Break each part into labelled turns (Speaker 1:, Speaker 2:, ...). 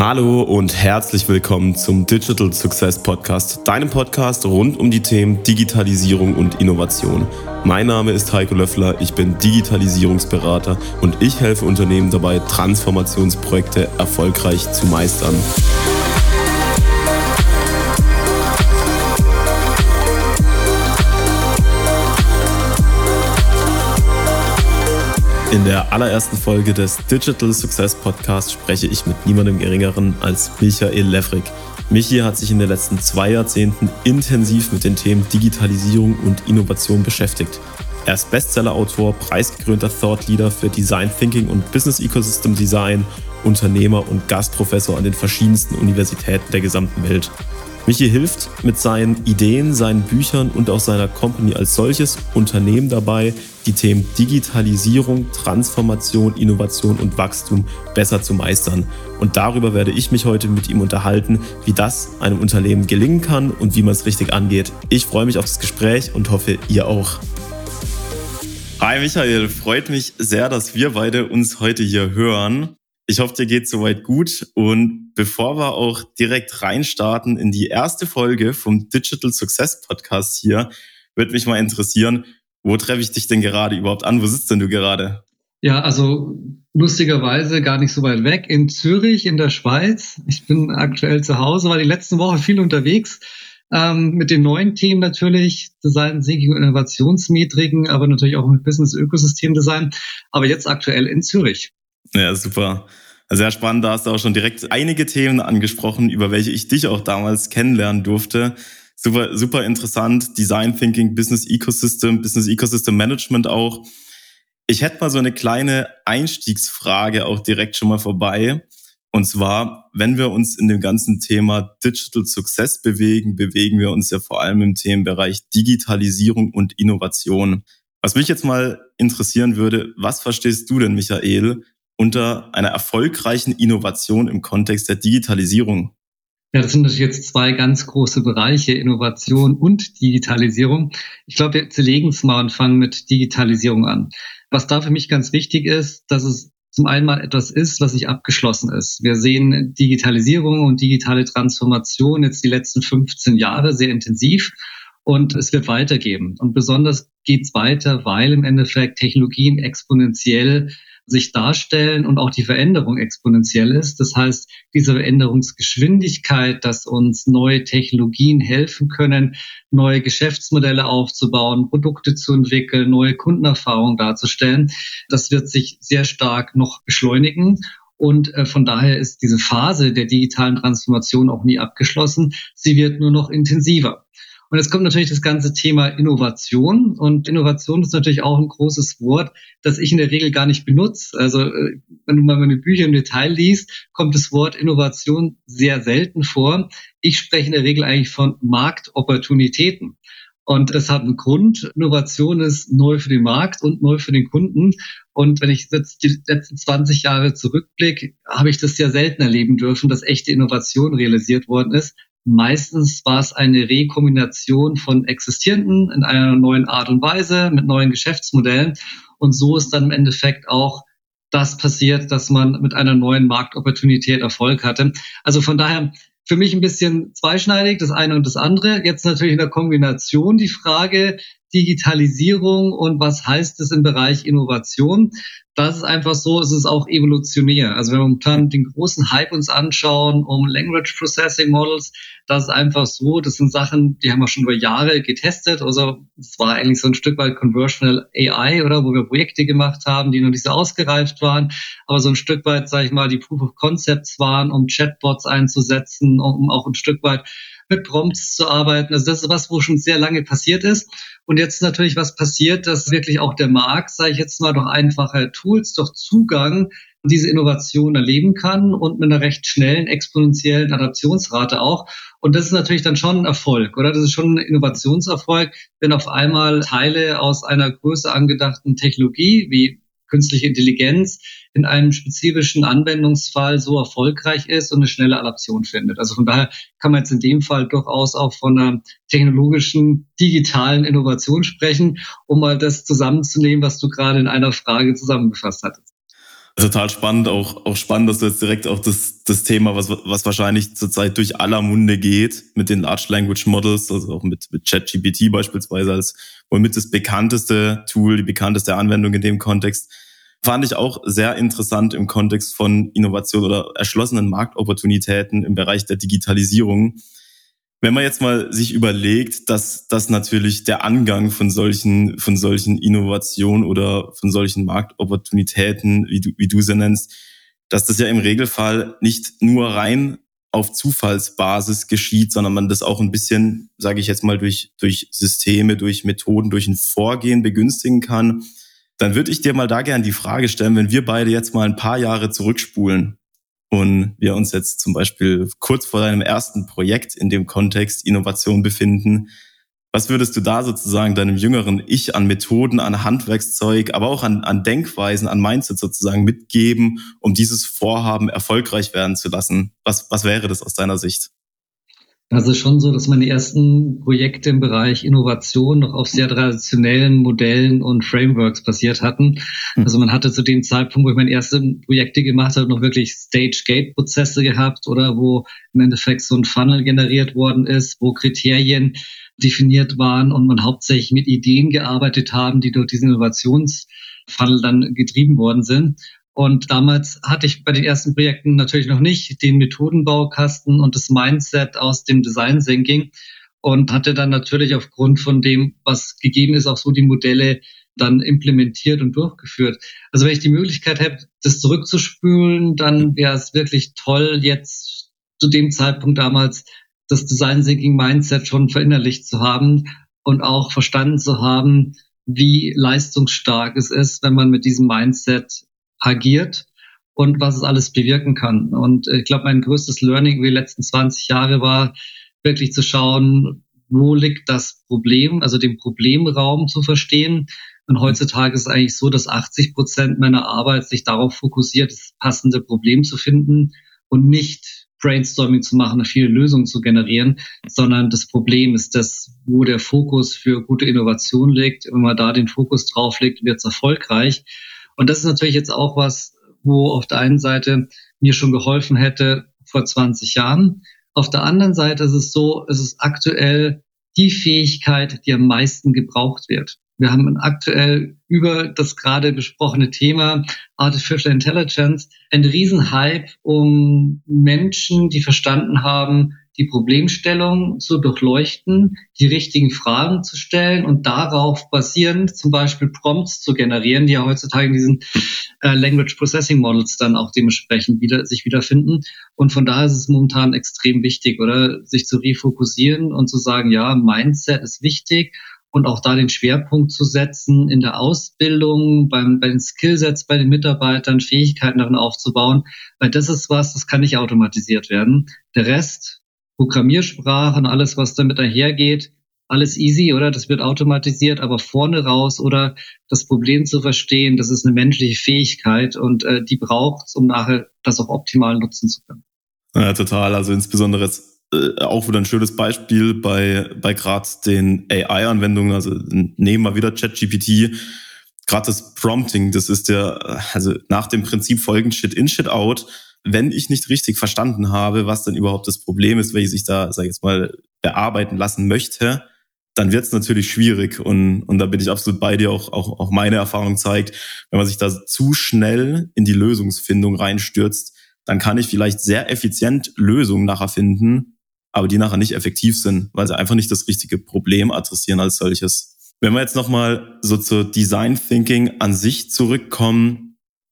Speaker 1: Hallo und herzlich willkommen zum Digital Success Podcast, deinem Podcast rund um die Themen Digitalisierung und Innovation. Mein Name ist Heiko Löffler, ich bin Digitalisierungsberater und ich helfe Unternehmen dabei, Transformationsprojekte erfolgreich zu meistern. In der allerersten Folge des Digital Success Podcast spreche ich mit niemandem Geringeren als Michael Levrik. Michi hat sich in den letzten zwei Jahrzehnten intensiv mit den Themen Digitalisierung und Innovation beschäftigt. Er ist Bestsellerautor, preisgekrönter Thought Leader für Design Thinking und Business Ecosystem Design, Unternehmer und Gastprofessor an den verschiedensten Universitäten der gesamten Welt. Michi hilft mit seinen Ideen, seinen Büchern und auch seiner Company als solches Unternehmen dabei, die Themen Digitalisierung, Transformation, Innovation und Wachstum besser zu meistern. Und darüber werde ich mich heute mit ihm unterhalten, wie das einem Unternehmen gelingen kann und wie man es richtig angeht. Ich freue mich auf das Gespräch und hoffe, ihr auch. Hi Michael, freut mich sehr, dass wir beide uns heute hier hören. Ich hoffe, dir geht soweit gut. Und bevor wir auch direkt reinstarten in die erste Folge vom Digital Success Podcast hier, würde mich mal interessieren, wo treffe ich dich denn gerade überhaupt an? Wo sitzt denn du gerade?
Speaker 2: Ja, also lustigerweise gar nicht so weit weg in Zürich in der Schweiz. Ich bin aktuell zu Hause, war die letzten Woche viel unterwegs. Ähm, mit den neuen Themen natürlich, Design Thinking und Innovationsmetriken, aber natürlich auch mit Business Ökosystem Design. Aber jetzt aktuell in Zürich.
Speaker 1: Ja, super. Sehr spannend, da hast du auch schon direkt einige Themen angesprochen, über welche ich dich auch damals kennenlernen durfte. Super, super interessant. Design Thinking, Business Ecosystem, Business Ecosystem Management auch. Ich hätte mal so eine kleine Einstiegsfrage auch direkt schon mal vorbei. Und zwar, wenn wir uns in dem ganzen Thema Digital Success bewegen, bewegen wir uns ja vor allem im Themenbereich Digitalisierung und Innovation. Was mich jetzt mal interessieren würde, was verstehst du denn, Michael, unter einer erfolgreichen Innovation im Kontext der Digitalisierung?
Speaker 2: Ja, das sind jetzt zwei ganz große Bereiche, Innovation und Digitalisierung. Ich glaube, wir zerlegen es mal und fangen mit Digitalisierung an. Was da für mich ganz wichtig ist, dass es zum einen mal etwas ist, was nicht abgeschlossen ist. Wir sehen Digitalisierung und digitale Transformation jetzt die letzten 15 Jahre sehr intensiv und es wird weitergehen. Und besonders geht es weiter, weil im Endeffekt Technologien exponentiell sich darstellen und auch die Veränderung exponentiell ist. Das heißt, diese Veränderungsgeschwindigkeit, dass uns neue Technologien helfen können, neue Geschäftsmodelle aufzubauen, Produkte zu entwickeln, neue Kundenerfahrungen darzustellen, das wird sich sehr stark noch beschleunigen. Und äh, von daher ist diese Phase der digitalen Transformation auch nie abgeschlossen. Sie wird nur noch intensiver. Und jetzt kommt natürlich das ganze Thema Innovation. Und Innovation ist natürlich auch ein großes Wort, das ich in der Regel gar nicht benutze. Also äh, wenn du mal meine Bücher im Detail liest, kommt das Wort Innovation sehr selten vor. Ich spreche in der Regel eigentlich von Marktopportunitäten. Und das hat einen Grund. Innovation ist neu für den Markt und neu für den Kunden. Und wenn ich jetzt die letzten 20 Jahre zurückblicke, habe ich das ja selten erleben dürfen, dass echte Innovation realisiert worden ist. Meistens war es eine Rekombination von existierenden in einer neuen Art und Weise mit neuen Geschäftsmodellen. Und so ist dann im Endeffekt auch das passiert, dass man mit einer neuen Marktopportunität Erfolg hatte. Also von daher für mich ein bisschen zweischneidig, das eine und das andere. Jetzt natürlich in der Kombination die Frage Digitalisierung und was heißt es im Bereich Innovation das ist einfach so, es ist auch evolutionär. Also wenn wir momentan den großen Hype uns anschauen um Language Processing Models, das ist einfach so, das sind Sachen, die haben wir schon über Jahre getestet. Also es war eigentlich so ein Stück weit Conversional AI, oder wo wir Projekte gemacht haben, die noch nicht so ausgereift waren, aber so ein Stück weit, sage ich mal, die Proof of Concepts waren, um Chatbots einzusetzen, um auch ein Stück weit mit Prompts zu arbeiten. Also das ist was, wo schon sehr lange passiert ist. Und jetzt ist natürlich was passiert, dass wirklich auch der Markt, sage ich jetzt mal, durch einfache Tools, durch Zugang diese Innovation erleben kann und mit einer recht schnellen exponentiellen Adaptionsrate auch. Und das ist natürlich dann schon ein Erfolg, oder? Das ist schon ein Innovationserfolg, wenn auf einmal Teile aus einer größer angedachten Technologie wie künstliche Intelligenz in einem spezifischen Anwendungsfall so erfolgreich ist und eine schnelle Adaption findet. Also von daher kann man jetzt in dem Fall durchaus auch von einer technologischen, digitalen Innovation sprechen, um mal das zusammenzunehmen, was du gerade in einer Frage zusammengefasst hattest.
Speaker 1: Total spannend, auch, auch spannend, dass du jetzt direkt auch das, das Thema, was, was wahrscheinlich zurzeit durch aller Munde geht, mit den Large Language Models, also auch mit, mit ChatGPT beispielsweise als womit das bekannteste Tool, die bekannteste Anwendung in dem Kontext, fand ich auch sehr interessant im Kontext von Innovation oder erschlossenen Marktopportunitäten im Bereich der Digitalisierung. Wenn man jetzt mal sich überlegt, dass, dass natürlich der Angang von solchen, von solchen Innovationen oder von solchen Marktopportunitäten, wie du, wie du sie nennst, dass das ja im Regelfall nicht nur rein auf Zufallsbasis geschieht, sondern man das auch ein bisschen, sage ich jetzt mal, durch, durch Systeme, durch Methoden, durch ein Vorgehen begünstigen kann, dann würde ich dir mal da gerne die Frage stellen, wenn wir beide jetzt mal ein paar Jahre zurückspulen, und wir uns jetzt zum Beispiel kurz vor deinem ersten Projekt in dem Kontext Innovation befinden, was würdest du da sozusagen deinem jüngeren Ich an Methoden, an Handwerkszeug, aber auch an, an Denkweisen, an Mindset sozusagen mitgeben, um dieses Vorhaben erfolgreich werden zu lassen? Was, was wäre das aus deiner Sicht?
Speaker 2: Also schon so, dass meine ersten Projekte im Bereich Innovation noch auf sehr traditionellen Modellen und Frameworks basiert hatten. Hm. Also man hatte zu dem Zeitpunkt, wo ich meine ersten Projekte gemacht habe, noch wirklich Stage-Gate-Prozesse gehabt oder wo im Endeffekt so ein Funnel generiert worden ist, wo Kriterien definiert waren und man hauptsächlich mit Ideen gearbeitet haben, die durch diesen Innovationsfunnel dann getrieben worden sind. Und damals hatte ich bei den ersten Projekten natürlich noch nicht den Methodenbaukasten und das Mindset aus dem Design Thinking und hatte dann natürlich aufgrund von dem, was gegeben ist, auch so die Modelle dann implementiert und durchgeführt. Also wenn ich die Möglichkeit hätte, das zurückzuspülen, dann wäre es wirklich toll, jetzt zu dem Zeitpunkt damals das Design Thinking Mindset schon verinnerlicht zu haben und auch verstanden zu haben, wie leistungsstark es ist, wenn man mit diesem Mindset agiert und was es alles bewirken kann. Und ich glaube, mein größtes Learning über die letzten 20 Jahre war, wirklich zu schauen, wo liegt das Problem, also den Problemraum zu verstehen. Und heutzutage ist es eigentlich so, dass 80 Prozent meiner Arbeit sich darauf fokussiert, das passende Problem zu finden und nicht Brainstorming zu machen, viele Lösungen zu generieren, sondern das Problem ist das, wo der Fokus für gute Innovation liegt. Wenn man da den Fokus drauf legt, wird es erfolgreich. Und das ist natürlich jetzt auch was, wo auf der einen Seite mir schon geholfen hätte vor 20 Jahren. Auf der anderen Seite ist es so, es ist aktuell die Fähigkeit, die am meisten gebraucht wird. Wir haben aktuell über das gerade besprochene Thema Artificial Intelligence einen Riesenhype um Menschen, die verstanden haben, die Problemstellung zu durchleuchten, die richtigen Fragen zu stellen und darauf basierend zum Beispiel Prompts zu generieren, die ja heutzutage in diesen äh, Language Processing Models dann auch dementsprechend wieder, sich wiederfinden. Und von daher ist es momentan extrem wichtig, oder sich zu refokussieren und zu sagen, ja, Mindset ist wichtig und auch da den Schwerpunkt zu setzen in der Ausbildung, beim, bei den Skillsets bei den Mitarbeitern, Fähigkeiten darin aufzubauen, weil das ist was, das kann nicht automatisiert werden. Der Rest, Programmiersprachen, alles, was damit einhergeht, alles easy, oder? Das wird automatisiert, aber vorne raus oder das Problem zu verstehen, das ist eine menschliche Fähigkeit und äh, die braucht es, um nachher das auch optimal nutzen zu können.
Speaker 1: Ja, total. Also insbesondere jetzt äh, auch wieder ein schönes Beispiel bei, bei gerade den AI-Anwendungen. Also nehmen wir wieder ChatGPT. Gerade das Prompting, das ist ja, also nach dem Prinzip folgend Shit in, Shit out wenn ich nicht richtig verstanden habe, was denn überhaupt das Problem ist, welches ich da, sag ich jetzt mal, bearbeiten lassen möchte, dann wird es natürlich schwierig. Und, und da bin ich absolut bei dir, auch, auch, auch meine Erfahrung zeigt, wenn man sich da zu schnell in die Lösungsfindung reinstürzt, dann kann ich vielleicht sehr effizient Lösungen nachher finden, aber die nachher nicht effektiv sind, weil sie einfach nicht das richtige Problem adressieren als solches. Wenn wir jetzt nochmal so zur Design Thinking an sich zurückkommen,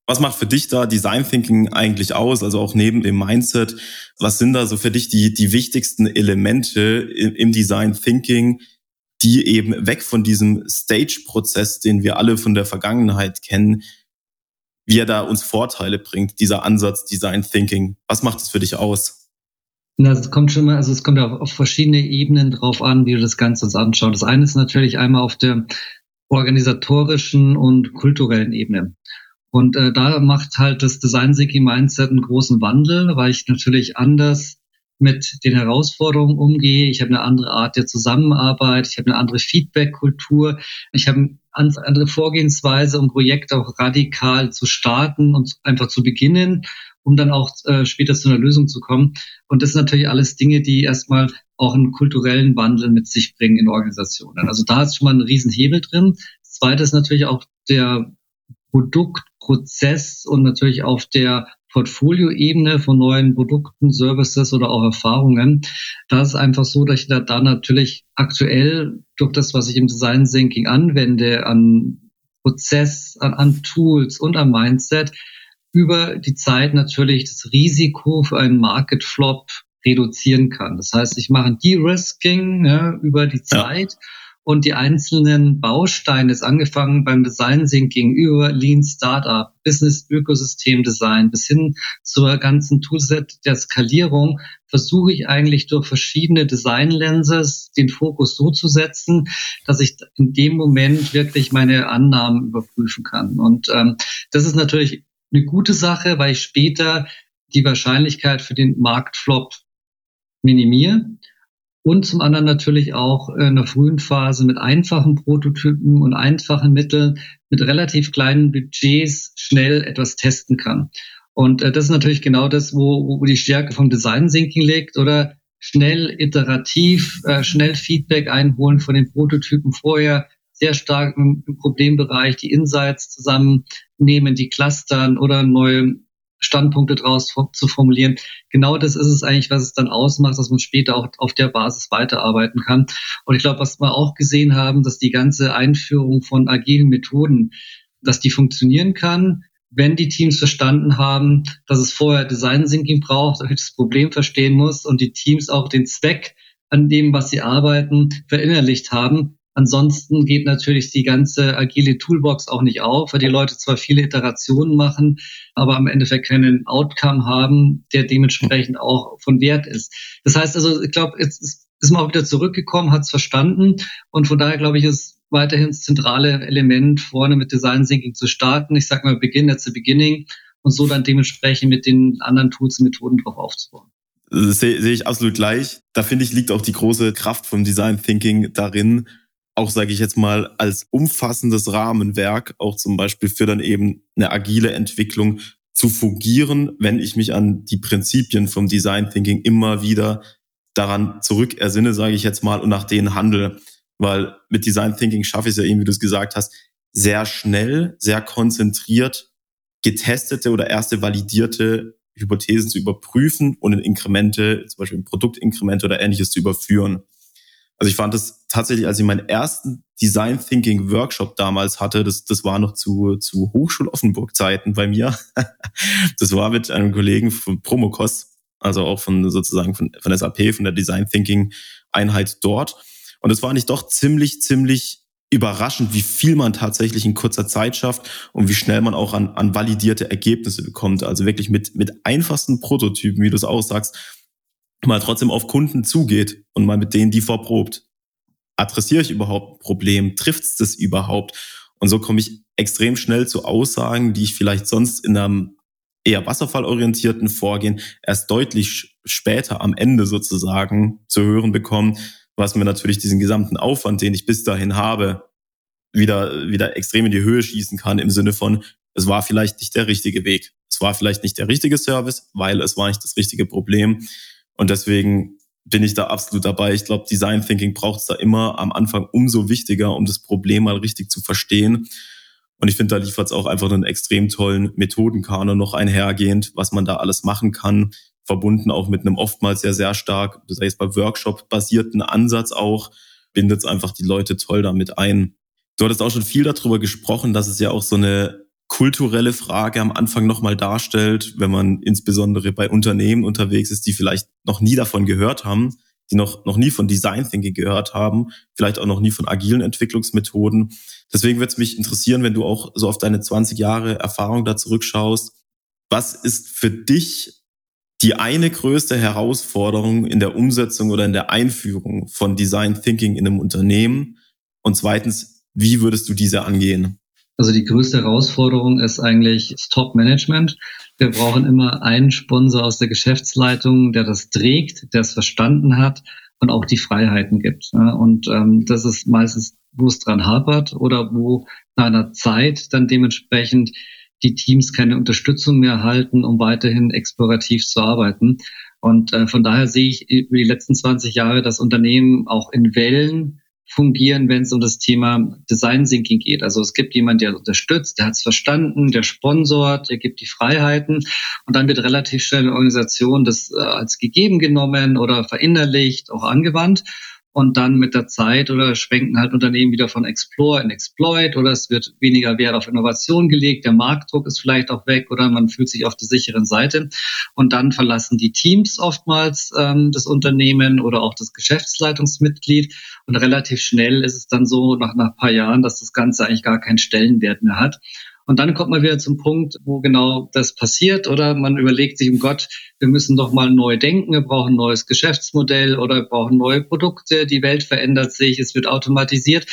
Speaker 1: was macht für dich da Design Thinking eigentlich aus? Also auch neben dem Mindset, was sind da so für dich die, die wichtigsten Elemente im, im Design Thinking, die eben weg von diesem Stage-Prozess, den wir alle von der Vergangenheit kennen, wie er da uns Vorteile bringt, dieser Ansatz Design Thinking. Was macht es für dich aus?
Speaker 2: Na, es kommt schon mal, also es kommt auf, auf verschiedene Ebenen drauf an, wie du das Ganze uns anschaust. Das eine ist natürlich einmal auf der organisatorischen und kulturellen Ebene. Und äh, da macht halt das Design Thinking Mindset einen großen Wandel, weil ich natürlich anders mit den Herausforderungen umgehe. Ich habe eine andere Art der Zusammenarbeit. Ich habe eine andere Feedback-Kultur. Ich habe einen andere Vorgehensweise, um Projekte auch radikal zu starten und einfach zu beginnen, um dann auch äh, später zu einer Lösung zu kommen. Und das sind natürlich alles Dinge, die erstmal auch einen kulturellen Wandel mit sich bringen in Organisationen. Also da ist schon mal ein Riesenhebel drin. Das zweite ist natürlich auch der Produktprozess und natürlich auf der Portfolioebene von neuen Produkten, Services oder auch Erfahrungen. Da ist einfach so, dass ich da, da natürlich aktuell durch das, was ich im Design Thinking anwende, an Prozess, an, an Tools und am Mindset, über die Zeit natürlich das Risiko für einen Market Flop reduzieren kann. Das heißt, ich mache ein De-Risking ja, über die Zeit. Ja und die einzelnen Bausteine, ist angefangen beim Design Thinking über Lean Startup, Business Ökosystem Design bis hin zur ganzen Toolset der Skalierung, versuche ich eigentlich durch verschiedene Design Lenses den Fokus so zu setzen, dass ich in dem Moment wirklich meine Annahmen überprüfen kann. Und ähm, das ist natürlich eine gute Sache, weil ich später die Wahrscheinlichkeit für den Marktflop minimiere und zum anderen natürlich auch in der frühen Phase mit einfachen Prototypen und einfachen Mitteln mit relativ kleinen Budgets schnell etwas testen kann. Und äh, das ist natürlich genau das, wo, wo die Stärke vom Design Thinking liegt oder schnell iterativ, äh, schnell Feedback einholen von den Prototypen vorher, sehr stark im Problembereich die Insights zusammennehmen, die clustern oder neue Standpunkte draus zu formulieren. Genau das ist es eigentlich, was es dann ausmacht, dass man später auch auf der Basis weiterarbeiten kann. Und ich glaube, was wir auch gesehen haben, dass die ganze Einführung von agilen Methoden, dass die funktionieren kann, wenn die Teams verstanden haben, dass es vorher Design Thinking braucht, damit das Problem verstehen muss und die Teams auch den Zweck an dem, was sie arbeiten, verinnerlicht haben, Ansonsten geht natürlich die ganze agile Toolbox auch nicht auf, weil die Leute zwar viele Iterationen machen, aber am Endeffekt keinen Outcome haben, der dementsprechend auch von Wert ist. Das heißt also, ich glaube, jetzt ist, man auch wieder zurückgekommen, hat es verstanden und von daher glaube ich, ist weiterhin das zentrale Element, vorne mit Design Thinking zu starten. Ich sage mal, Begin at the beginning und so dann dementsprechend mit den anderen Tools und Methoden drauf aufzubauen.
Speaker 1: Sehe seh ich absolut gleich. Da finde ich, liegt auch die große Kraft vom Design Thinking darin, auch, sage ich jetzt mal, als umfassendes Rahmenwerk, auch zum Beispiel für dann eben eine agile Entwicklung zu fungieren, wenn ich mich an die Prinzipien vom Design Thinking immer wieder daran zurück ersinne, sage ich jetzt mal, und nach denen handle. Weil mit Design Thinking schaffe ich es ja eben, wie du es gesagt hast, sehr schnell, sehr konzentriert getestete oder erste validierte Hypothesen zu überprüfen und in Inkremente, zum Beispiel in Produktinkremente oder ähnliches zu überführen. Also ich fand das tatsächlich, als ich meinen ersten Design Thinking Workshop damals hatte, das, das war noch zu, zu Hochschul Offenburg Zeiten bei mir. das war mit einem Kollegen von Promokos, also auch von sozusagen von, von SAP, von der Design Thinking Einheit dort. Und es war nicht doch ziemlich, ziemlich überraschend, wie viel man tatsächlich in kurzer Zeit schafft und wie schnell man auch an, an validierte Ergebnisse bekommt. Also wirklich mit, mit einfachsten Prototypen, wie du es auch sagst, mal trotzdem auf Kunden zugeht und mal mit denen die vorprobt. Adressiere ich überhaupt ein Problem? Trifft es das überhaupt? Und so komme ich extrem schnell zu Aussagen, die ich vielleicht sonst in einem eher wasserfallorientierten Vorgehen erst deutlich später am Ende sozusagen zu hören bekomme, was mir natürlich diesen gesamten Aufwand, den ich bis dahin habe, wieder, wieder extrem in die Höhe schießen kann im Sinne von, es war vielleicht nicht der richtige Weg. Es war vielleicht nicht der richtige Service, weil es war nicht das richtige Problem. Und deswegen bin ich da absolut dabei. Ich glaube, Design Thinking braucht es da immer am Anfang umso wichtiger, um das Problem mal richtig zu verstehen. Und ich finde, da liefert es auch einfach einen extrem tollen Methodenkanon noch einhergehend, was man da alles machen kann, verbunden auch mit einem oftmals sehr, sehr stark, das heißt bei Workshop-basierten Ansatz auch, bindet es einfach die Leute toll damit ein. Du hattest auch schon viel darüber gesprochen, dass es ja auch so eine kulturelle Frage am Anfang nochmal darstellt, wenn man insbesondere bei Unternehmen unterwegs ist, die vielleicht noch nie davon gehört haben, die noch, noch nie von Design Thinking gehört haben, vielleicht auch noch nie von agilen Entwicklungsmethoden. Deswegen würde es mich interessieren, wenn du auch so auf deine 20 Jahre Erfahrung da zurückschaust. Was ist für dich die eine größte Herausforderung in der Umsetzung oder in der Einführung von Design Thinking in einem Unternehmen? Und zweitens, wie würdest du diese angehen?
Speaker 2: Also die größte Herausforderung ist eigentlich das Top-Management. Wir brauchen immer einen Sponsor aus der Geschäftsleitung, der das trägt, der es verstanden hat und auch die Freiheiten gibt. Und ähm, das ist meistens, wo es dran hapert oder wo nach einer Zeit dann dementsprechend die Teams keine Unterstützung mehr erhalten, um weiterhin explorativ zu arbeiten. Und äh, von daher sehe ich über die letzten 20 Jahre das Unternehmen auch in Wellen fungieren, wenn es um das Thema Design Thinking geht. Also es gibt jemand, der unterstützt, der hat es verstanden, der sponsort, der gibt die Freiheiten und dann wird relativ schnell eine Organisation das äh, als gegeben genommen oder verinnerlicht, auch angewandt und dann mit der Zeit oder schwenken halt Unternehmen wieder von Explore in Exploit oder es wird weniger Wert auf Innovation gelegt, der Marktdruck ist vielleicht auch weg oder man fühlt sich auf der sicheren Seite und dann verlassen die Teams oftmals ähm, das Unternehmen oder auch das Geschäftsleitungsmitglied und relativ schnell ist es dann so nach, nach ein paar Jahren, dass das Ganze eigentlich gar keinen Stellenwert mehr hat. Und dann kommt man wieder zum Punkt, wo genau das passiert oder man überlegt sich, um Gott, wir müssen doch mal neu denken, wir brauchen ein neues Geschäftsmodell oder wir brauchen neue Produkte, die Welt verändert sich, es wird automatisiert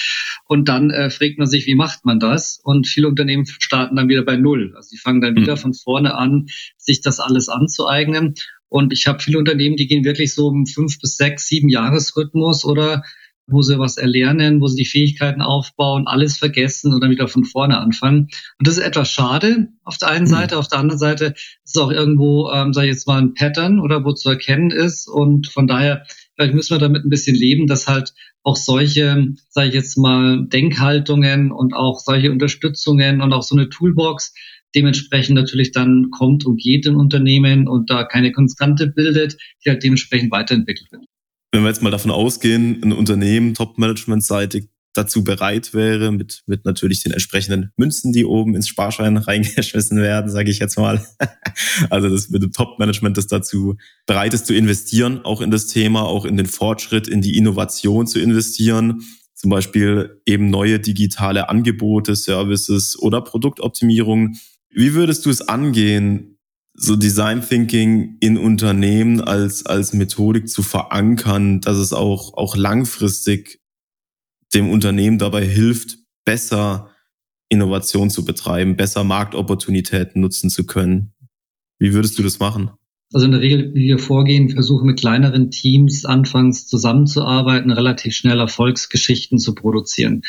Speaker 2: und dann äh, fragt man sich, wie macht man das? Und viele Unternehmen starten dann wieder bei Null. Also die fangen dann wieder hm. von vorne an, sich das alles anzueignen. Und ich habe viele Unternehmen, die gehen wirklich so im fünf bis sechs, sieben Jahresrhythmus oder wo sie was erlernen, wo sie die Fähigkeiten aufbauen, alles vergessen und dann wieder von vorne anfangen. Und das ist etwas schade auf der einen mhm. Seite. Auf der anderen Seite ist es auch irgendwo, ähm, sage ich jetzt mal, ein Pattern oder wo zu erkennen ist. Und von daher, vielleicht müssen wir damit ein bisschen leben, dass halt auch solche, sage ich jetzt mal, Denkhaltungen und auch solche Unterstützungen und auch so eine Toolbox dementsprechend natürlich dann kommt und geht in Unternehmen und da keine Konstante bildet, die halt dementsprechend weiterentwickelt wird
Speaker 1: wenn wir jetzt mal davon ausgehen, ein Unternehmen Top-Management-seitig dazu bereit wäre, mit, mit natürlich den entsprechenden Münzen, die oben ins Sparschein reingeschmissen werden, sage ich jetzt mal. Also das mit dem Top-Management, das dazu bereit ist zu investieren, auch in das Thema, auch in den Fortschritt, in die Innovation zu investieren. Zum Beispiel eben neue digitale Angebote, Services oder Produktoptimierung. Wie würdest du es angehen, so Design Thinking in Unternehmen als, als Methodik zu verankern, dass es auch, auch langfristig dem Unternehmen dabei hilft, besser Innovation zu betreiben, besser Marktopportunitäten nutzen zu können. Wie würdest du das machen?
Speaker 2: Also in der Regel, wie wir vorgehen, versuchen mit kleineren Teams anfangs zusammenzuarbeiten, relativ schnell Erfolgsgeschichten zu produzieren.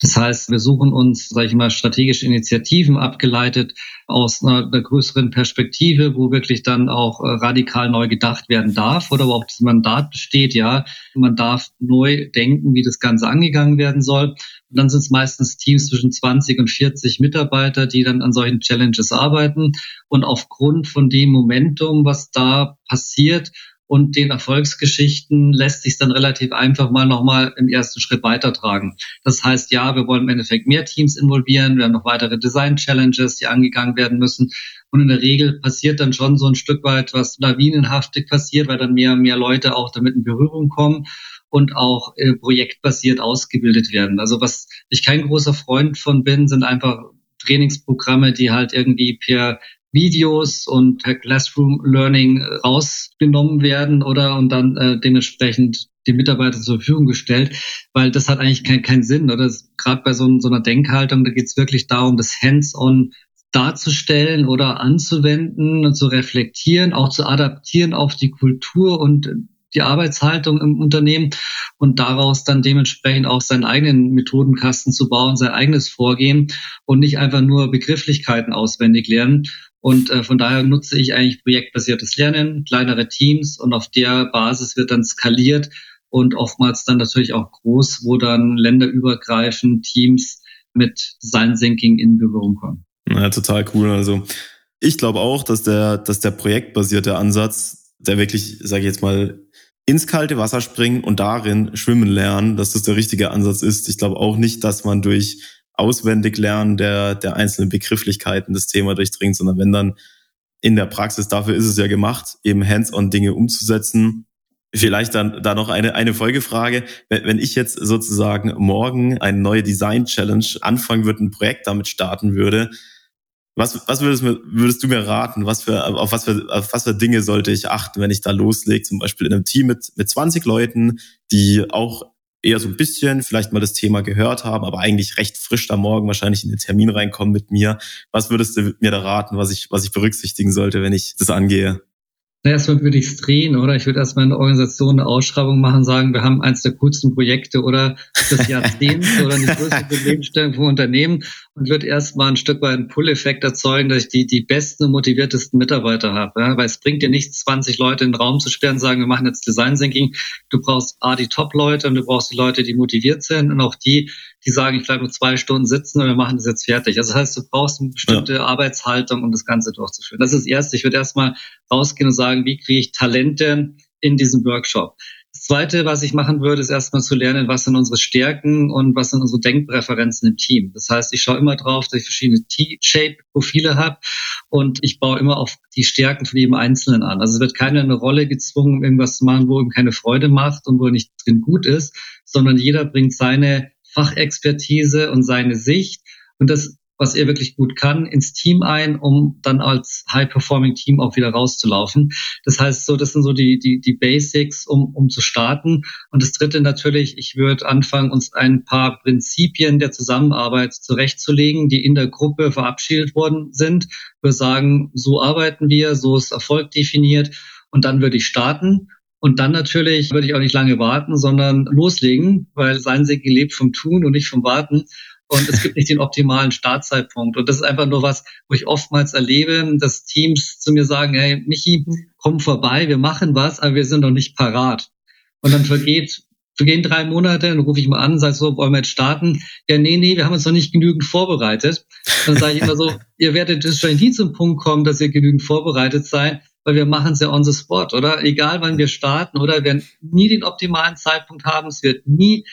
Speaker 2: Das heißt, wir suchen uns, sage ich mal, strategische Initiativen abgeleitet aus einer, einer, größeren Perspektive, wo wirklich dann auch äh, radikal neu gedacht werden darf oder überhaupt das Mandat besteht, ja, man darf neu denken, wie das Ganze angegangen werden soll. Und dann sind es meistens Teams zwischen 20 und 40 Mitarbeiter, die dann an solchen Challenges arbeiten. Und aufgrund von dem Momentum, was da passiert und den Erfolgsgeschichten lässt sich dann relativ einfach mal nochmal im ersten Schritt weitertragen. Das heißt, ja, wir wollen im Endeffekt mehr Teams involvieren, wir haben noch weitere Design-Challenges, die angegangen werden müssen. Und in der Regel passiert dann schon so ein Stück weit, was lawinenhaftig passiert, weil dann mehr und mehr Leute auch damit in Berührung kommen und auch äh, projektbasiert ausgebildet werden. Also was ich kein großer Freund von bin, sind einfach Trainingsprogramme, die halt irgendwie per Videos und per Classroom Learning rausgenommen werden oder und dann äh, dementsprechend den Mitarbeitern zur Verfügung gestellt, weil das hat eigentlich keinen kein Sinn. Oder gerade bei so, so, einer Denkhaltung, da geht es wirklich darum, das Hands-on darzustellen oder anzuwenden und zu reflektieren, auch zu adaptieren auf die Kultur und die Arbeitshaltung im Unternehmen und daraus dann dementsprechend auch seinen eigenen Methodenkasten zu bauen, sein eigenes Vorgehen und nicht einfach nur Begrifflichkeiten auswendig lernen. Und äh, von daher nutze ich eigentlich projektbasiertes Lernen, kleinere Teams und auf der Basis wird dann skaliert und oftmals dann natürlich auch groß, wo dann länderübergreifend Teams mit Design Thinking in Berührung kommen.
Speaker 1: Ja, total cool. Also ich glaube auch, dass der, dass der projektbasierte Ansatz, der wirklich, sage ich jetzt mal, ins kalte Wasser springen und darin schwimmen lernen, dass das der richtige Ansatz ist. Ich glaube auch nicht, dass man durch auswendig lernen der, der einzelnen Begrifflichkeiten das Thema durchdringt, sondern wenn dann in der Praxis, dafür ist es ja gemacht, eben hands-on Dinge umzusetzen. Vielleicht dann da noch eine, eine Folgefrage. Wenn ich jetzt sozusagen morgen eine neue Design-Challenge anfangen würde, ein Projekt damit starten würde, was, was würdest, würdest du mir raten? Was für, auf, was für, auf was für Dinge sollte ich achten, wenn ich da loslege? Zum Beispiel in einem Team mit, mit 20 Leuten, die auch eher so ein bisschen vielleicht mal das Thema gehört haben, aber eigentlich recht frisch da morgen wahrscheinlich in den Termin reinkommen mit mir. Was würdest du mir da raten, was ich, was ich berücksichtigen sollte, wenn ich das angehe?
Speaker 2: Na, erstmal würde ich es drehen, oder? Ich würde erstmal in der Organisation eine Ausschreibung machen, sagen, wir haben eins der coolsten Projekte oder des Jahrzehnts oder die größte Problemstellung vom Unternehmen und würde erstmal ein Stück weit einen Pull-Effekt erzeugen, dass ich die, die besten und motiviertesten Mitarbeiter habe. Ja? Weil es bringt dir nichts, 20 Leute in den Raum zu sperren und sagen, wir machen jetzt Design Thinking. Du brauchst A, die Top-Leute und du brauchst die Leute, die motiviert sind und auch die, die sagen, ich bleibe nur zwei Stunden sitzen und wir machen das jetzt fertig. Also das heißt, du brauchst eine bestimmte ja. Arbeitshaltung, um das Ganze durchzuführen. Das ist das Erste. Ich würde erstmal rausgehen und sagen, wie kriege ich Talente in diesem Workshop? Das Zweite, was ich machen würde, ist erstmal zu lernen, was sind unsere Stärken und was sind unsere Denkpräferenzen im Team. Das heißt, ich schaue immer drauf, dass ich verschiedene T-Shape-Profile habe und ich baue immer auf die Stärken von jedem Einzelnen an. Also es wird keiner eine Rolle gezwungen, um irgendwas zu machen, wo ihm keine Freude macht und wo er nicht drin gut ist, sondern jeder bringt seine Fachexpertise und seine Sicht. Und das was er wirklich gut kann, ins Team ein, um dann als High-Performing-Team auch wieder rauszulaufen. Das heißt, so, das sind so die, die, die Basics, um, um zu starten. Und das dritte natürlich, ich würde anfangen, uns ein paar Prinzipien der Zusammenarbeit zurechtzulegen, die in der Gruppe verabschiedet worden sind. Wir sagen, so arbeiten wir, so ist Erfolg definiert. Und dann würde ich starten. Und dann natürlich würde ich auch nicht lange warten, sondern loslegen, weil sein Sie gelebt vom Tun und nicht vom Warten und es gibt nicht den optimalen Startzeitpunkt. Und das ist einfach nur was, wo ich oftmals erlebe, dass Teams zu mir sagen, hey, Michi, komm vorbei, wir machen was, aber wir sind noch nicht parat. Und dann vergeht vergehen drei Monate, dann rufe ich mal an, sage so, wollen wir jetzt starten? Ja, nee, nee, wir haben uns noch nicht genügend vorbereitet. Dann sage ich immer so, ihr werdet wahrscheinlich nie zum Punkt kommen, dass ihr genügend vorbereitet seid, weil wir machen es ja on the spot, oder? Egal wann wir starten, oder? Wir werden nie den optimalen Zeitpunkt haben, es wird nie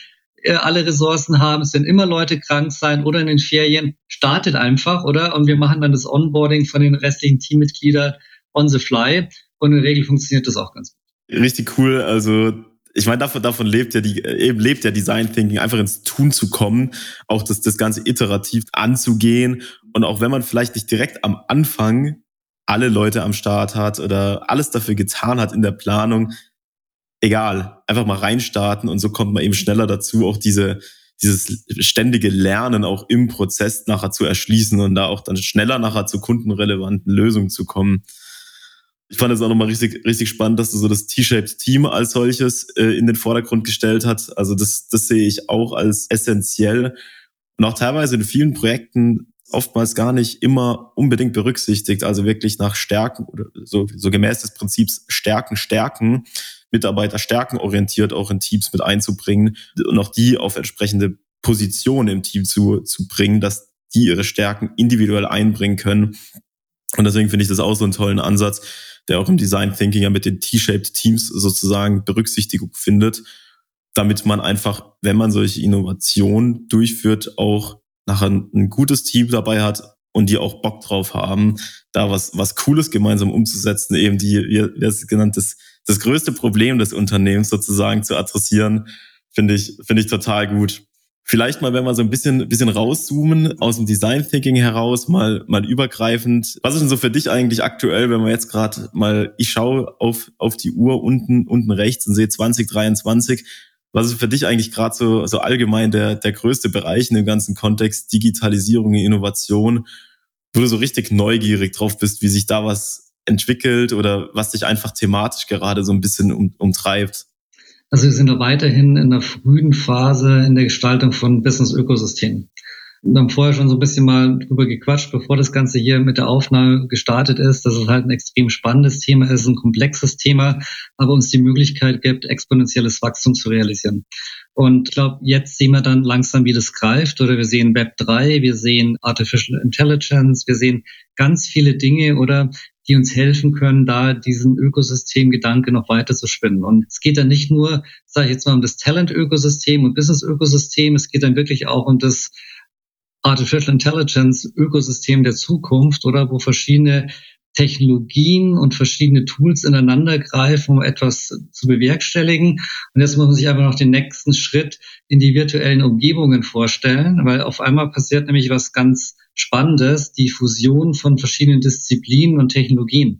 Speaker 2: äh, alle Ressourcen haben, es werden immer Leute krank sein oder in den Ferien, startet einfach, oder? Und wir machen dann das Onboarding von den restlichen Teammitgliedern on the fly. Und in der Regel funktioniert das auch ganz
Speaker 1: gut. Richtig cool. Also ich meine, davon, davon lebt ja die, eben lebt ja Design Thinking, einfach ins Tun zu kommen, auch das, das Ganze iterativ anzugehen. Und auch wenn man vielleicht nicht direkt am Anfang alle Leute am Start hat oder alles dafür getan hat in der Planung, egal, einfach mal reinstarten und so kommt man eben schneller dazu, auch diese, dieses ständige Lernen auch im Prozess nachher zu erschließen und da auch dann schneller nachher zu kundenrelevanten Lösungen zu kommen. Ich fand es auch nochmal richtig, richtig spannend, dass du so das T-Shaped Team als solches äh, in den Vordergrund gestellt hast. Also das, das sehe ich auch als essentiell und auch teilweise in vielen Projekten oftmals gar nicht immer unbedingt berücksichtigt. Also wirklich nach Stärken oder so, so gemäß des Prinzips Stärken, Stärken Mitarbeiter stärkenorientiert auch in Teams mit einzubringen und auch die auf entsprechende Positionen im Team zu, zu bringen, dass die ihre Stärken individuell einbringen können. Und deswegen finde ich das auch so einen tollen Ansatz, der auch im Design Thinking ja mit den T-shaped Teams sozusagen Berücksichtigung findet, damit man einfach, wenn man solche Innovationen durchführt, auch nachher ein gutes Team dabei hat und die auch Bock drauf haben, da was, was Cooles gemeinsam umzusetzen, eben die, wie, es genannt, das, das größte Problem des Unternehmens sozusagen zu adressieren, finde ich, finde ich total gut. Vielleicht mal, wenn wir so ein bisschen, bisschen rauszoomen aus dem Design Thinking heraus, mal, mal übergreifend. Was ist denn so für dich eigentlich aktuell, wenn wir jetzt gerade mal, ich schaue auf, auf die Uhr unten, unten rechts und sehe 2023. Was ist für dich eigentlich gerade so, so allgemein der, der größte Bereich in dem ganzen Kontext Digitalisierung, Innovation? wo du so richtig neugierig drauf bist, wie sich da was entwickelt oder was dich einfach thematisch gerade so ein bisschen um, umtreibt?
Speaker 2: Also wir sind da weiterhin in der frühen Phase in der Gestaltung von Business-Ökosystemen. Wir haben vorher schon so ein bisschen mal drüber gequatscht, bevor das Ganze hier mit der Aufnahme gestartet ist, dass es halt ein extrem spannendes Thema ist, ein komplexes Thema, aber uns die Möglichkeit gibt, exponentielles Wachstum zu realisieren. Und ich glaube, jetzt sehen wir dann langsam, wie das greift. Oder wir sehen Web 3, wir sehen Artificial Intelligence, wir sehen ganz viele Dinge oder die uns helfen können, da diesen Ökosystemgedanke noch weiter zu spinnen. Und es geht dann nicht nur, sage ich jetzt mal, um das Talent-Ökosystem und Business-Ökosystem, es geht dann wirklich auch um das Artificial Intelligence Ökosystem der Zukunft oder wo verschiedene Technologien und verschiedene Tools ineinander greifen, um etwas zu bewerkstelligen. Und jetzt muss man sich einfach noch den nächsten Schritt in die virtuellen Umgebungen vorstellen, weil auf einmal passiert nämlich was ganz Spannendes, die Fusion von verschiedenen Disziplinen und Technologien.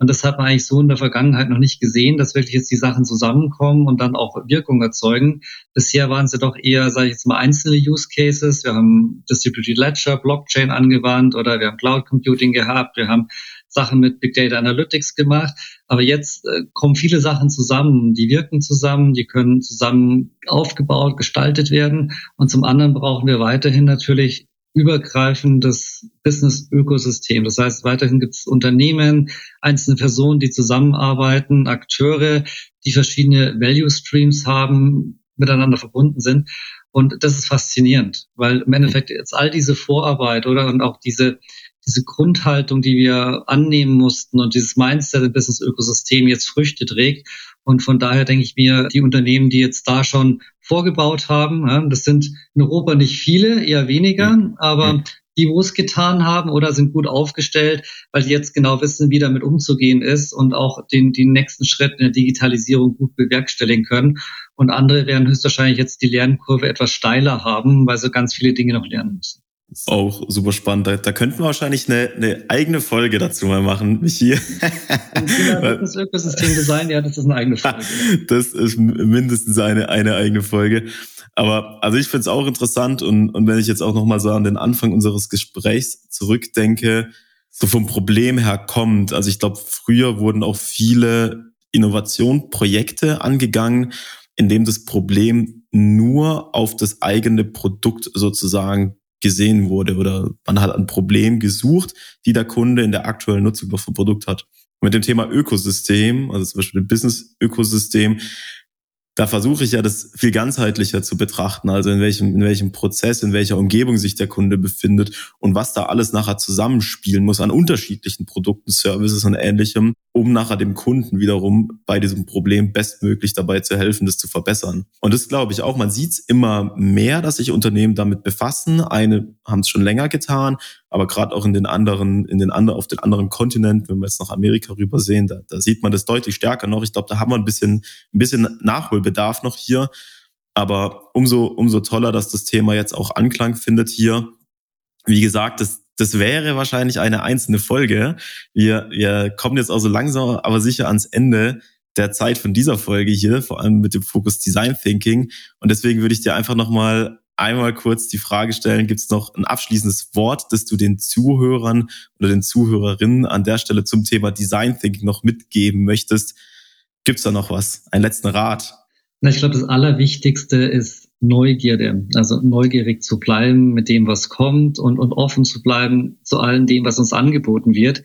Speaker 2: Und das hat man eigentlich so in der Vergangenheit noch nicht gesehen, dass wirklich jetzt die Sachen zusammenkommen und dann auch Wirkung erzeugen. Bisher waren es ja doch eher, sage ich jetzt mal, einzelne Use Cases. Wir haben Distributed Ledger, Blockchain angewandt oder wir haben Cloud Computing gehabt, wir haben Sachen mit Big Data Analytics gemacht. Aber jetzt äh, kommen viele Sachen zusammen. Die wirken zusammen, die können zusammen aufgebaut, gestaltet werden. Und zum anderen brauchen wir weiterhin natürlich übergreifendes Business-Ökosystem. Das heißt, weiterhin gibt es Unternehmen, einzelne Personen, die zusammenarbeiten, Akteure, die verschiedene Value Streams haben, miteinander verbunden sind. Und das ist faszinierend, weil im Endeffekt jetzt all diese Vorarbeit oder und auch diese diese Grundhaltung, die wir annehmen mussten und dieses Mindset im Business-Ökosystem jetzt Früchte trägt. Und von daher denke ich mir, die Unternehmen, die jetzt da schon vorgebaut haben, das sind in Europa nicht viele, eher weniger, aber die, wo es getan haben oder sind gut aufgestellt, weil die jetzt genau wissen, wie damit umzugehen ist und auch den, den nächsten Schritt in der Digitalisierung gut bewerkstelligen können. Und andere werden höchstwahrscheinlich jetzt die Lernkurve etwas steiler haben, weil sie ganz viele Dinge noch lernen müssen.
Speaker 1: Ist auch super spannend. Da, da könnten wir wahrscheinlich eine, eine eigene Folge dazu mal machen, Michi.
Speaker 2: das Ökosystem Design, ja, das ist eine eigene Folge.
Speaker 1: das ist mindestens eine, eine eigene Folge. Aber also ich finde es auch interessant und, und wenn ich jetzt auch nochmal so an den Anfang unseres Gesprächs zurückdenke, so vom Problem her kommt. Also ich glaube, früher wurden auch viele Innovationprojekte angegangen, in dem das Problem nur auf das eigene Produkt sozusagen gesehen wurde oder man hat ein Problem gesucht, die der Kunde in der aktuellen Nutzung vom Produkt hat. Und mit dem Thema Ökosystem, also zum Beispiel dem Business-Ökosystem, da versuche ich ja das viel ganzheitlicher zu betrachten, also in welchem, in welchem Prozess, in welcher Umgebung sich der Kunde befindet und was da alles nachher zusammenspielen muss an unterschiedlichen Produkten, Services und ähnlichem, um nachher dem Kunden wiederum bei diesem Problem bestmöglich dabei zu helfen, das zu verbessern. Und das glaube ich auch, man sieht es immer mehr, dass sich Unternehmen damit befassen. Eine haben es schon länger getan, aber gerade auch in den anderen, in den anderen, auf den anderen Kontinenten, wenn wir jetzt nach Amerika rüber sehen, da, da sieht man das deutlich stärker noch. Ich glaube, da haben wir ein bisschen, ein bisschen Nachholbedarf noch hier. Aber umso, umso toller, dass das Thema jetzt auch Anklang findet hier. Wie gesagt, das, das wäre wahrscheinlich eine einzelne Folge. Wir, wir kommen jetzt auch so langsam, aber sicher ans Ende der Zeit von dieser Folge hier, vor allem mit dem Fokus Design Thinking. Und deswegen würde ich dir einfach nochmal einmal kurz die Frage stellen, gibt es noch ein abschließendes Wort, das du den Zuhörern oder den Zuhörerinnen an der Stelle zum Thema Design Thinking noch mitgeben möchtest? Gibt es da noch was? Einen letzten Rat?
Speaker 2: Na, ich glaube, das Allerwichtigste ist Neugierde, also neugierig zu bleiben mit dem, was kommt und, und offen zu bleiben zu allem dem, was uns angeboten wird.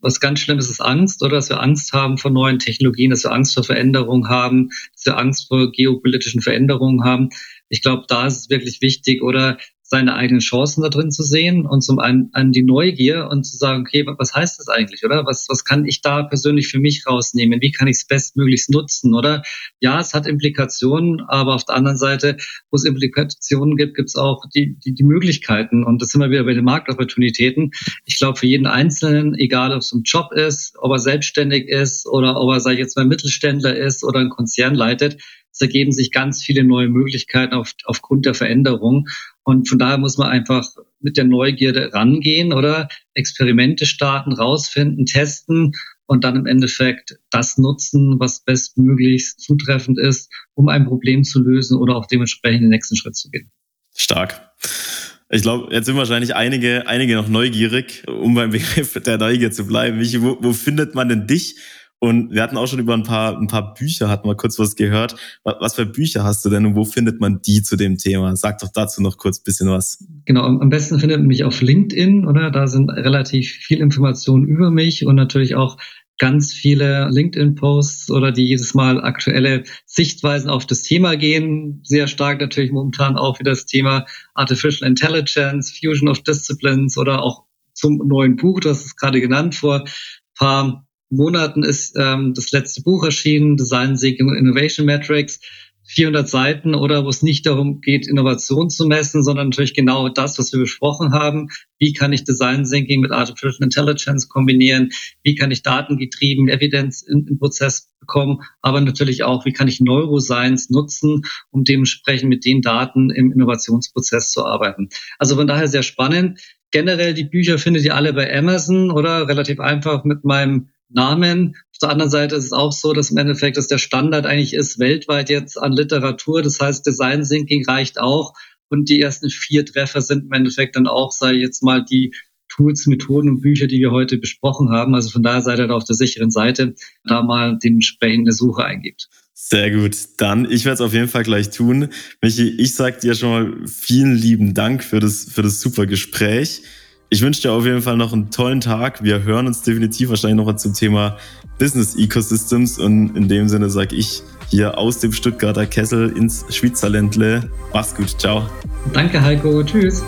Speaker 2: Was ganz schlimm ist, ist Angst, oder dass wir Angst haben vor neuen Technologien, dass wir Angst vor Veränderungen haben, dass wir Angst vor geopolitischen Veränderungen haben. Ich glaube, da ist es wirklich wichtig, oder seine eigenen Chancen da drin zu sehen und zum einen an die Neugier und zu sagen, okay, was heißt das eigentlich, oder? Was, was kann ich da persönlich für mich rausnehmen? Wie kann ich es bestmöglichst nutzen, oder? Ja, es hat Implikationen, aber auf der anderen Seite, wo es Implikationen gibt, gibt es auch die, die, die Möglichkeiten und das sind wir wieder bei den Marktopportunitäten. Ich glaube, für jeden Einzelnen, egal ob es ein Job ist, ob er selbstständig ist oder ob er, sage ich jetzt mal, Mittelständler ist oder ein Konzern leitet, es ergeben sich ganz viele neue Möglichkeiten auf, aufgrund der Veränderung. Und von daher muss man einfach mit der Neugierde rangehen oder Experimente starten, rausfinden, testen und dann im Endeffekt das nutzen, was bestmöglichst zutreffend ist, um ein Problem zu lösen oder auch dementsprechend den nächsten Schritt zu gehen.
Speaker 1: Stark. Ich glaube, jetzt sind wahrscheinlich einige, einige noch neugierig, um beim Begriff der Neugier zu bleiben. Michi, wo, wo findet man denn dich? Und wir hatten auch schon über ein paar, ein paar Bücher, hatten wir kurz was gehört. Was für Bücher hast du denn und wo findet man die zu dem Thema? Sag doch dazu noch kurz bisschen was.
Speaker 2: Genau, am besten findet man mich auf LinkedIn, oder? Da sind relativ viel Informationen über mich und natürlich auch ganz viele LinkedIn-Posts oder die jedes Mal aktuelle Sichtweisen auf das Thema gehen. Sehr stark natürlich momentan auch wieder das Thema Artificial Intelligence, Fusion of Disciplines oder auch zum neuen Buch, das ist gerade genannt vor paar Monaten ist ähm, das letzte Buch erschienen, Design Thinking und Innovation Metrics. 400 Seiten oder wo es nicht darum geht, Innovation zu messen, sondern natürlich genau das, was wir besprochen haben. Wie kann ich Design Thinking mit Artificial Intelligence kombinieren? Wie kann ich datengetrieben Evidenz in, in Prozess bekommen? Aber natürlich auch, wie kann ich Neuroscience nutzen, um dementsprechend mit den Daten im Innovationsprozess zu arbeiten? Also von daher sehr spannend. Generell die Bücher findet ihr alle bei Amazon oder relativ einfach mit meinem Namen. Auf der anderen Seite ist es auch so, dass im Endeffekt dass der Standard eigentlich ist weltweit jetzt an Literatur. Das heißt, Design Thinking reicht auch. Und die ersten vier Treffer sind im Endeffekt dann auch, ich jetzt mal, die Tools, Methoden und Bücher, die wir heute besprochen haben. Also von daher seid ihr da auf der sicheren Seite, da mal dementsprechend eine Suche eingibt.
Speaker 1: Sehr gut. Dann, ich werde es auf jeden Fall gleich tun. Michi, ich sage dir schon mal vielen lieben Dank für das, für das super Gespräch. Ich wünsche dir auf jeden Fall noch einen tollen Tag. Wir hören uns definitiv wahrscheinlich noch zum Thema Business Ecosystems und in dem Sinne sage ich hier aus dem Stuttgarter Kessel ins Schweizerländle. Mach's gut. Ciao.
Speaker 2: Danke, Heiko. Tschüss.